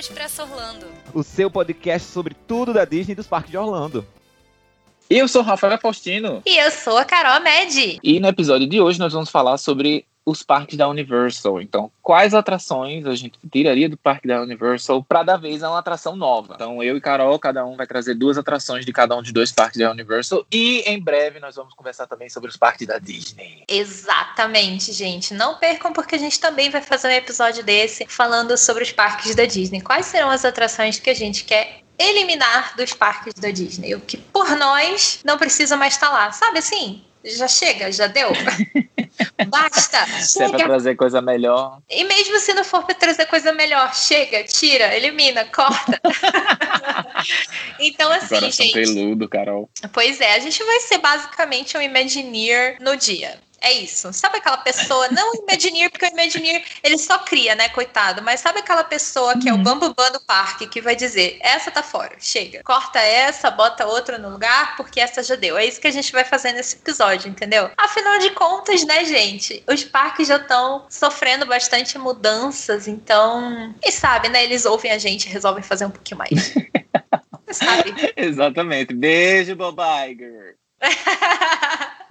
Expresso Orlando, o seu podcast sobre tudo da Disney e dos parques de Orlando. Eu sou o Rafael Faustino. E eu sou a Carol Med. E no episódio de hoje nós vamos falar sobre os parques da Universal. Então, quais atrações a gente tiraria do parque da Universal para dar vez a uma atração nova? Então, eu e Carol, cada um vai trazer duas atrações de cada um dos dois parques da Universal. E em breve nós vamos conversar também sobre os parques da Disney. Exatamente, gente. Não percam, porque a gente também vai fazer um episódio desse falando sobre os parques da Disney. Quais serão as atrações que a gente quer eliminar dos parques da Disney? O que por nós não precisa mais estar lá. Sabe assim? Já chega, já deu. Basta! Se é pra trazer coisa melhor. E mesmo se não for pra trazer coisa melhor, chega, tira, elimina, corta. então, assim, Coração gente. peludo, Carol. Pois é, a gente vai ser basicamente um Imagineer no dia. É isso. Sabe aquela pessoa, não o Imagineer, porque o Imagineer ele só cria, né, coitado, mas sabe aquela pessoa que é o bambambam do parque que vai dizer: essa tá fora, chega. Corta essa, bota outra no lugar, porque essa já deu. É isso que a gente vai fazer nesse episódio, entendeu? Afinal de contas, né, gente? Os parques já estão sosofrendo bastante mudanças, então. E sabe, né? Eles ouvem a gente e resolvem fazer um pouquinho mais. sabe? Exatamente. Beijo, Bob Iger.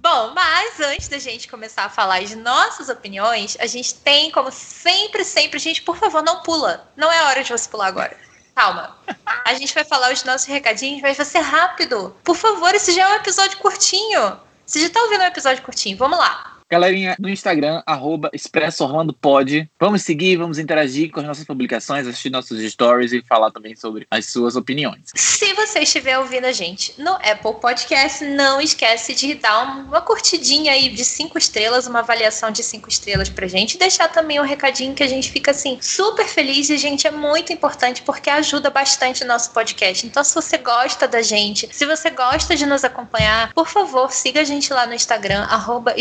Bom, mas antes da gente começar a falar de nossas opiniões, a gente tem, como sempre, sempre, gente, por favor, não pula. Não é hora de você pular agora. Calma. A gente vai falar os nossos recadinhos, mas vai ser rápido. Por favor, esse já é um episódio curtinho. Você já tá ouvindo um episódio curtinho? Vamos lá. Galerinha, no Instagram, arroba Expresso. Vamos seguir, vamos interagir com as nossas publicações, assistir nossos stories e falar também sobre as suas opiniões. Se você estiver ouvindo a gente no Apple Podcast, não esquece de dar uma curtidinha aí de cinco estrelas, uma avaliação de cinco estrelas pra gente. E deixar também um recadinho que a gente fica assim super feliz e, gente, é muito importante porque ajuda bastante o nosso podcast. Então, se você gosta da gente, se você gosta de nos acompanhar, por favor, siga a gente lá no Instagram, arroba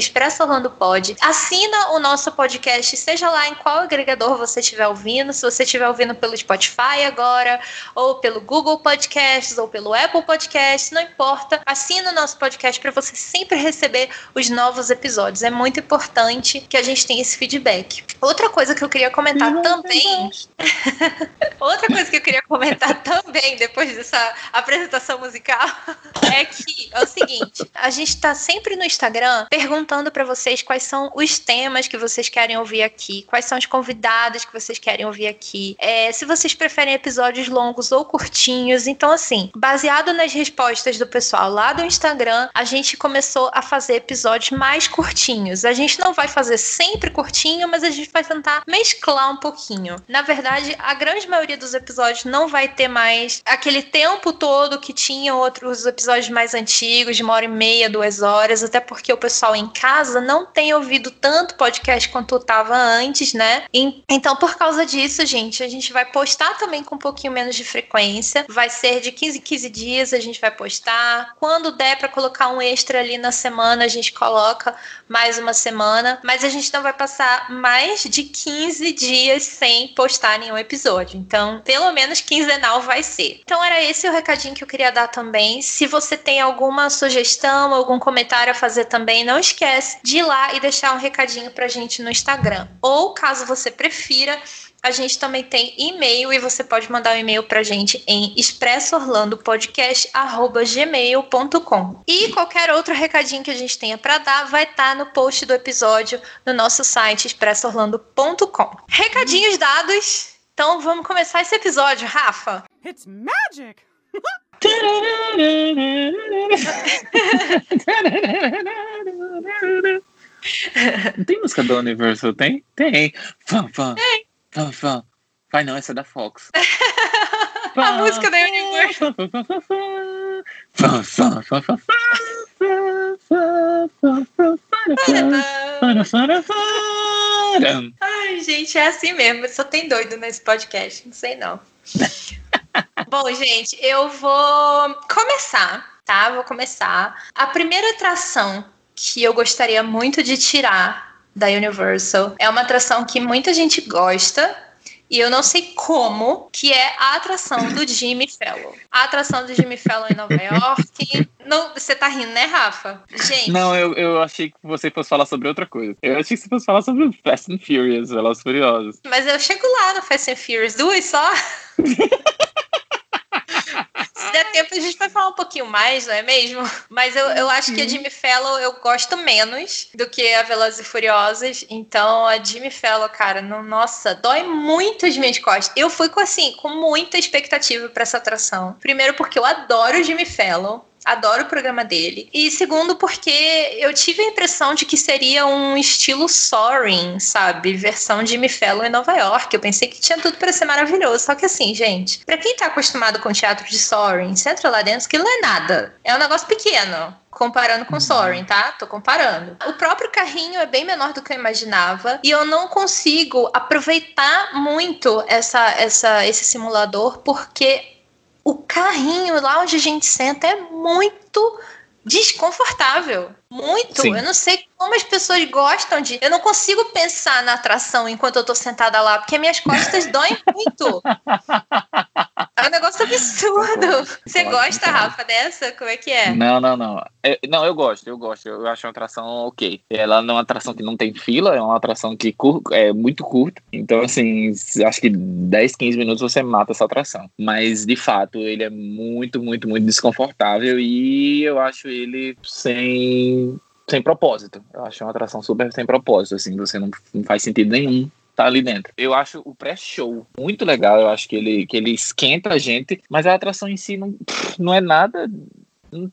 Pod. Assina o nosso podcast, seja lá em qual agregador você estiver ouvindo, se você estiver ouvindo pelo Spotify agora, ou pelo Google Podcasts, ou pelo Apple Podcasts, não importa. Assina o nosso podcast para você sempre receber os novos episódios. É muito importante que a gente tenha esse feedback. Outra coisa que eu queria comentar também. Outra coisa que eu queria comentar também, depois dessa apresentação musical, é que é o seguinte: a gente está sempre no Instagram perguntando para vocês quais são os temas que vocês querem ouvir aqui, quais são os convidados que vocês querem ouvir aqui, é, se vocês preferem episódios longos ou curtinhos. Então, assim, baseado nas respostas do pessoal lá do Instagram, a gente começou a fazer episódios mais curtinhos. A gente não vai fazer sempre curtinho, mas a gente vai tentar mesclar um pouquinho. Na verdade, a grande maioria dos episódios não vai ter mais aquele tempo todo que tinham outros episódios mais antigos, de uma hora e meia, duas horas, até porque o pessoal em casa não tem ouvido tanto podcast quanto estava antes, né? E, então, por causa disso, gente, a gente vai postar também com um pouquinho menos de frequência. Vai ser de 15 em 15 dias a gente vai postar. Quando der para colocar um extra ali na semana, a gente coloca mais uma semana. Mas a gente não vai passar mais de 15 dias sem postar nenhum episódio. Então, pelo menos quinzenal vai ser. Então, era esse o recadinho que eu queria dar também. Se você tem alguma sugestão, algum comentário a fazer também, não esquece de ir lá e deixar um recadinho pra gente no Instagram. Ou, caso você prefira, a gente também tem e-mail e você pode mandar um e-mail pra gente em expressoorlandopodcast@gmail.com. E qualquer outro recadinho que a gente tenha para dar vai estar tá no post do episódio no nosso site expressoorlando.com. Recadinhos dados. Então vamos começar esse episódio, Rafa. It's magic. Não tem música do Universal, tem? Tem. Fã, fã. Tem. Fã, fã. Vai não, essa é da Fox. a, a música da Universal. Fã, fã, fã, fã, Ai, gente, é assim mesmo. Só tem doido nesse podcast, não sei não. Bom, gente, eu vou começar, tá? Vou começar. A primeira atração que eu gostaria muito de tirar da Universal é uma atração que muita gente gosta, e eu não sei como, que é a atração do Jimmy Fallon. A atração do Jimmy Fallon em Nova York. Não, você tá rindo, né, Rafa? Gente. Não, eu, eu achei que você fosse falar sobre outra coisa. Eu achei que você fosse falar sobre Fast and Furious, Velozes Furiosos. Mas eu chego lá no Fast and Furious 2 só. Tempo, a gente vai falar um pouquinho mais, não é mesmo? Mas eu, eu acho que a Jimmy Fallon eu gosto menos do que a Velozes e Furiosas. Então, a Jimmy Fallon, cara, no, nossa, dói muito as minhas costas. Eu fui com, assim, com muita expectativa para essa atração. Primeiro porque eu adoro o Jimmy Fallon. Adoro o programa dele. E segundo, porque eu tive a impressão de que seria um estilo Soaring, sabe? Versão de Jimmy Fallon em Nova York. Eu pensei que tinha tudo para ser maravilhoso. Só que assim, gente, para quem tá acostumado com teatro de Soaring, você entra lá dentro, aquilo não é nada. É um negócio pequeno comparando com o Soaring, tá? Tô comparando. O próprio carrinho é bem menor do que eu imaginava e eu não consigo aproveitar muito essa, essa, esse simulador porque o carrinho lá onde a gente senta é muito desconfortável. Muito. Sim. Eu não sei como as pessoas gostam de. Eu não consigo pensar na atração enquanto eu tô sentada lá, porque minhas costas doem muito. É um negócio absurdo. Você gosta, Rafa, dessa? Como é que é? Não, não, não. Eu, não, eu gosto, eu gosto. Eu acho uma atração ok. Ela não é uma atração que não tem fila, é uma atração que é muito curta. Então, assim, acho que 10, 15 minutos você mata essa atração. Mas, de fato, ele é muito, muito, muito desconfortável e eu acho ele sem sem propósito. Eu acho uma atração super sem propósito, assim, você não, não faz sentido nenhum tá ali dentro. Eu acho o pré-show muito legal, eu acho que ele, que ele esquenta a gente, mas a atração em si não, não é nada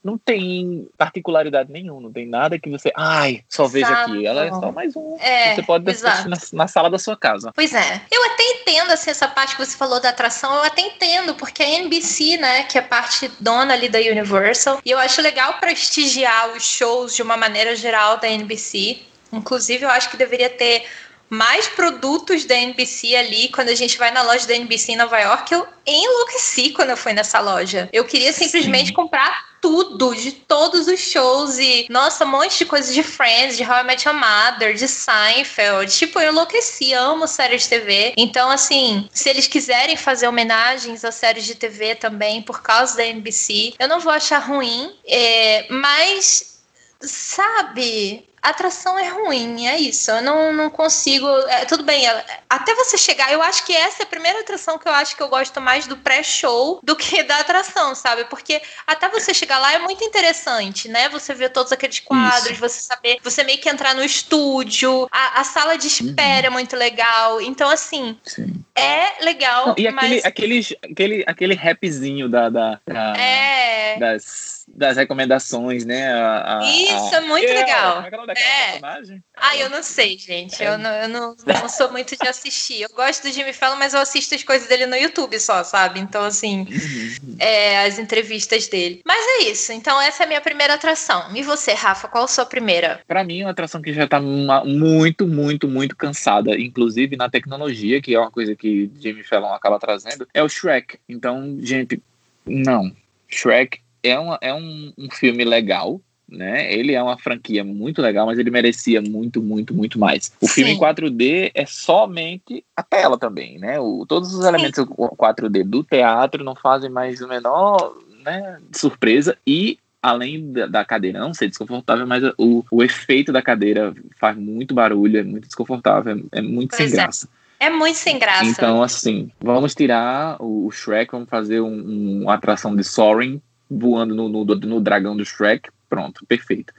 não, tem particularidade nenhuma, não tem nada que você, ai, só veja aqui. Ela é só mais um. É, você pode assistir na, na, sala da sua casa. Pois é. Eu até entendo assim, essa parte que você falou da atração, eu até entendo, porque a NBC, né, que é parte dona ali da Universal, e eu acho legal prestigiar os shows de uma maneira geral da NBC. Inclusive, eu acho que deveria ter mais produtos da NBC ali. Quando a gente vai na loja da NBC em Nova York, eu enlouqueci quando eu fui nessa loja. Eu queria simplesmente Sim. comprar tudo, de todos os shows e, nossa, um monte de coisas de Friends, de How I Met Your Mother, de Seinfeld. Tipo, eu enlouqueci, amo séries de TV. Então, assim, se eles quiserem fazer homenagens a séries de TV também por causa da NBC, eu não vou achar ruim, é, mas, sabe, atração é ruim, é isso. Eu não, não consigo. É, tudo bem, é, até você chegar, eu acho que essa é a primeira atração que eu acho que eu gosto mais do pré-show do que da atração, sabe? Porque até você chegar lá é muito interessante, né? Você ver todos aqueles quadros, isso. você saber, você meio que entrar no estúdio, a, a sala de espera uhum. é muito legal. Então, assim, Sim. é legal. Não, e aquele, mas... aquele, aquele, aquele rapzinho da, da, da é. das das recomendações, né? A, a, Isso, a... é muito legal. Como é que é personagem? Ah, eu não sei, gente. É. Eu, não, eu não, não sou muito de assistir. Eu gosto do Jimmy Fallon, mas eu assisto as coisas dele no YouTube só, sabe? Então, assim, uhum. é, as entrevistas dele. Mas é isso. Então, essa é a minha primeira atração. E você, Rafa, qual a sua primeira? Para mim, uma atração que já tá muito, muito, muito cansada, inclusive na tecnologia, que é uma coisa que Jimmy Fallon acaba trazendo, é o Shrek. Então, gente, não. Shrek é, uma, é um, um filme legal, né? Ele é uma franquia muito legal, mas ele merecia muito, muito, muito mais. O Sim. filme em 4D é somente a tela também, né? O, todos os Sim. elementos 4D do teatro não fazem mais o menor né, surpresa e além da, da, cadeira não ser desconfortável, mas o, o efeito da cadeira faz muito barulho, é muito desconfortável, é, é muito pois sem é. graça. É muito sem graça. Então, assim, vamos tirar o, Shrek, vamos fazer um, uma atração de Soaring voando no, no, no dragão do Shrek, pronto, perfeito.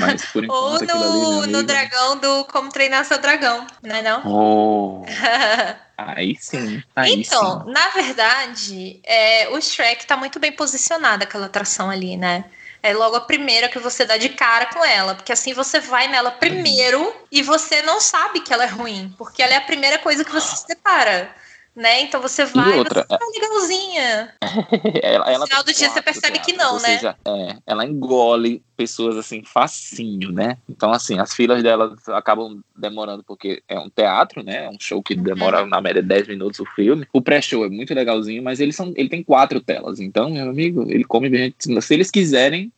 Mas por enquanto Ou no, ali, no dragão do Como Treinar Seu Dragão, não é não? Oh, aí sim. Aí então, sim. na verdade, é, o Shrek tá muito bem posicionado, aquela atração ali, né? É logo a primeira que você dá de cara com ela, porque assim você vai nela primeiro e você não sabe que ela é ruim, porque ela é a primeira coisa que você se depara né? Então você vai e outra, você tá legalzinha. ela, ela no final do dia você percebe que não, né? Seja, é, ela engole pessoas assim facinho, né? Então assim, as filas dela acabam demorando porque é um teatro, né? É um show que demora uhum. na média 10 minutos o filme. O pré-show é muito legalzinho, mas eles são, ele tem quatro telas. Então, meu amigo, ele come gente, se eles quiserem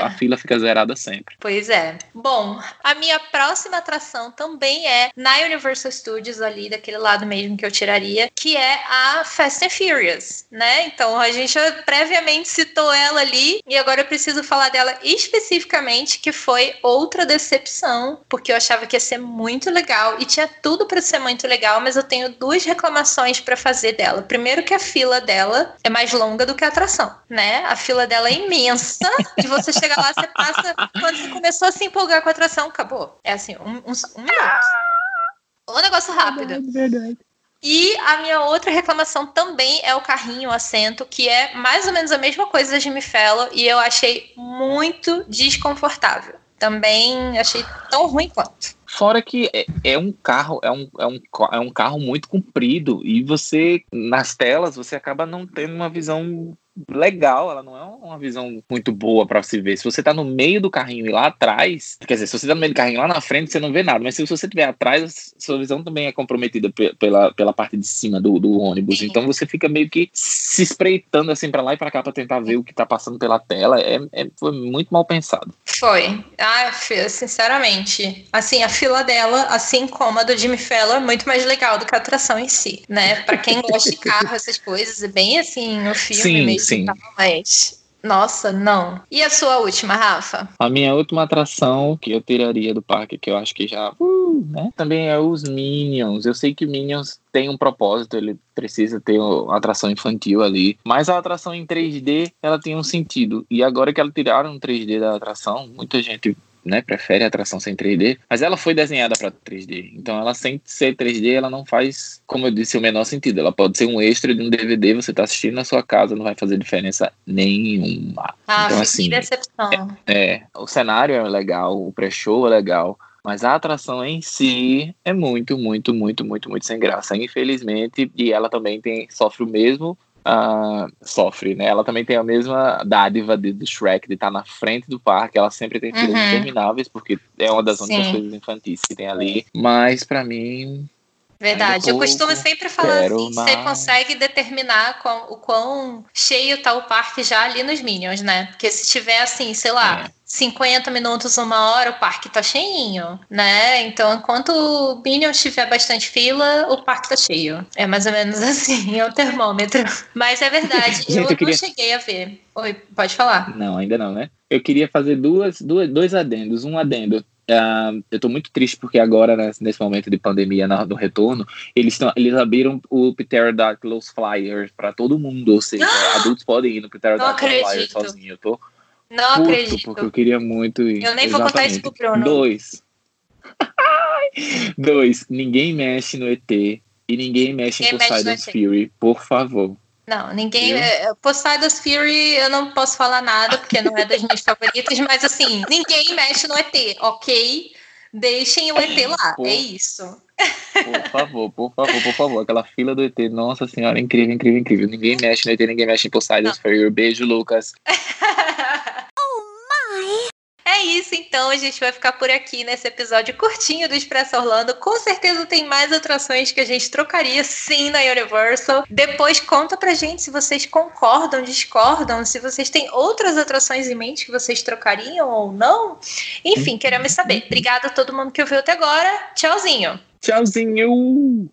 a fila fica zerada sempre. Pois é. Bom, a minha próxima atração também é na Universal Studios, ali daquele lado mesmo que eu tiraria, que é a Fast and Furious, né? Então a gente previamente citou ela ali e agora eu preciso falar dela especificamente, que foi outra decepção, porque eu achava que ia ser muito legal e tinha tudo para ser muito legal, mas eu tenho duas reclamações para fazer dela. Primeiro que a fila dela é mais longa do que a atração, né? A fila dela é imensa você chega lá, você passa quando você começou a se empolgar com a atração, acabou. É assim, um, um, um minuto. Um negócio rápido. Verdade, verdade. E a minha outra reclamação também é o carrinho, o assento, que é mais ou menos a mesma coisa da Jimmy Fallon e eu achei muito desconfortável. Também achei tão ruim quanto. Fora que é, é, um carro, é um, é, um, é um carro muito comprido e você, nas telas, você acaba não tendo uma visão legal, ela não é uma visão muito boa para se ver. Se você tá no meio do carrinho e lá atrás, quer dizer, se você tá no meio do carrinho lá na frente, você não vê nada, mas se você estiver atrás, sua visão também é comprometida pela, pela parte de cima do, do ônibus. Sim. Então você fica meio que se espreitando assim para lá e para cá para tentar ver o que tá passando pela tela. É, é, foi muito mal pensado. Foi. Ah, sinceramente. Assim, a fila dela, assim como a do Jimmy Fallon, é muito mais legal do que a atração em si, né? Para quem gosta de carro, essas coisas, é bem assim, o filme Sim. mesmo Sim. mas. Nossa, não. E a sua última, Rafa? A minha última atração que eu tiraria do parque, que eu acho que já. Uh, né? Também é os Minions. Eu sei que Minions tem um propósito, ele precisa ter uma atração infantil ali. Mas a atração em 3D, ela tem um sentido. E agora que ela tiraram o 3D da atração, muita gente né, prefere a atração sem 3D, mas ela foi desenhada para 3D. Então ela sem ser 3D, ela não faz, como eu disse, o menor sentido. Ela pode ser um extra de um DVD, você tá assistindo na sua casa, não vai fazer diferença nenhuma. Ah, então assim, decepção. É, é, o cenário é legal, o pré-show é legal, mas a atração em si é muito, muito, muito, muito, muito sem graça, infelizmente, e ela também tem sofre o mesmo Uh, sofre, né? Ela também tem a mesma dádiva de, do Shrek de estar tá na frente do parque. Ela sempre tem filas uhum. intermináveis, porque é uma das únicas coisas infantis que tem ali. Mas para mim. Verdade, eu costumo sempre falar assim: você consegue determinar com, o quão cheio tá o parque já ali nos Minions, né? Porque se tiver assim, sei lá. É 50 minutos, uma hora, o parque tá cheinho, né? Então, enquanto o Minion tiver bastante fila, o parque tá cheio. É mais ou menos assim, é o termômetro. Mas é verdade, Gente, eu, eu queria... não cheguei a ver. Oi, pode falar. Não, ainda não, né? Eu queria fazer duas, duas, dois adendos. Um adendo. Uh, eu tô muito triste porque agora, né, nesse momento de pandemia, no, no retorno, eles, tão, eles abriram o Pterodactyls Flyers para todo mundo, ou seja, adultos podem ir no Pterodactyls Flyers sozinho. Eu tô não Puto, acredito. Porque eu queria muito ir. Eu nem Exatamente. vou contar isso pro Bruno. Dois. Dois. Ninguém mexe no ET e ninguém mexe ninguém em Poseidon's Fury, por favor. Não, ninguém. É, Poseidon's Fury eu não posso falar nada, porque não é das minhas favoritas, mas assim, ninguém mexe no ET, ok? Deixem o ET lá, por, é isso. Por favor, por favor, por favor. Aquela fila do ET, nossa senhora, incrível, incrível, incrível. Ninguém mexe no ET, ninguém mexe em Poseidon's Fury. Beijo, Lucas. É isso, então a gente vai ficar por aqui nesse episódio curtinho do Expresso Orlando. Com certeza tem mais atrações que a gente trocaria sim na Universal. Depois conta pra gente se vocês concordam, discordam, se vocês têm outras atrações em mente que vocês trocariam ou não. Enfim, queremos saber. Obrigada a todo mundo que ouviu até agora. Tchauzinho. Tchauzinho.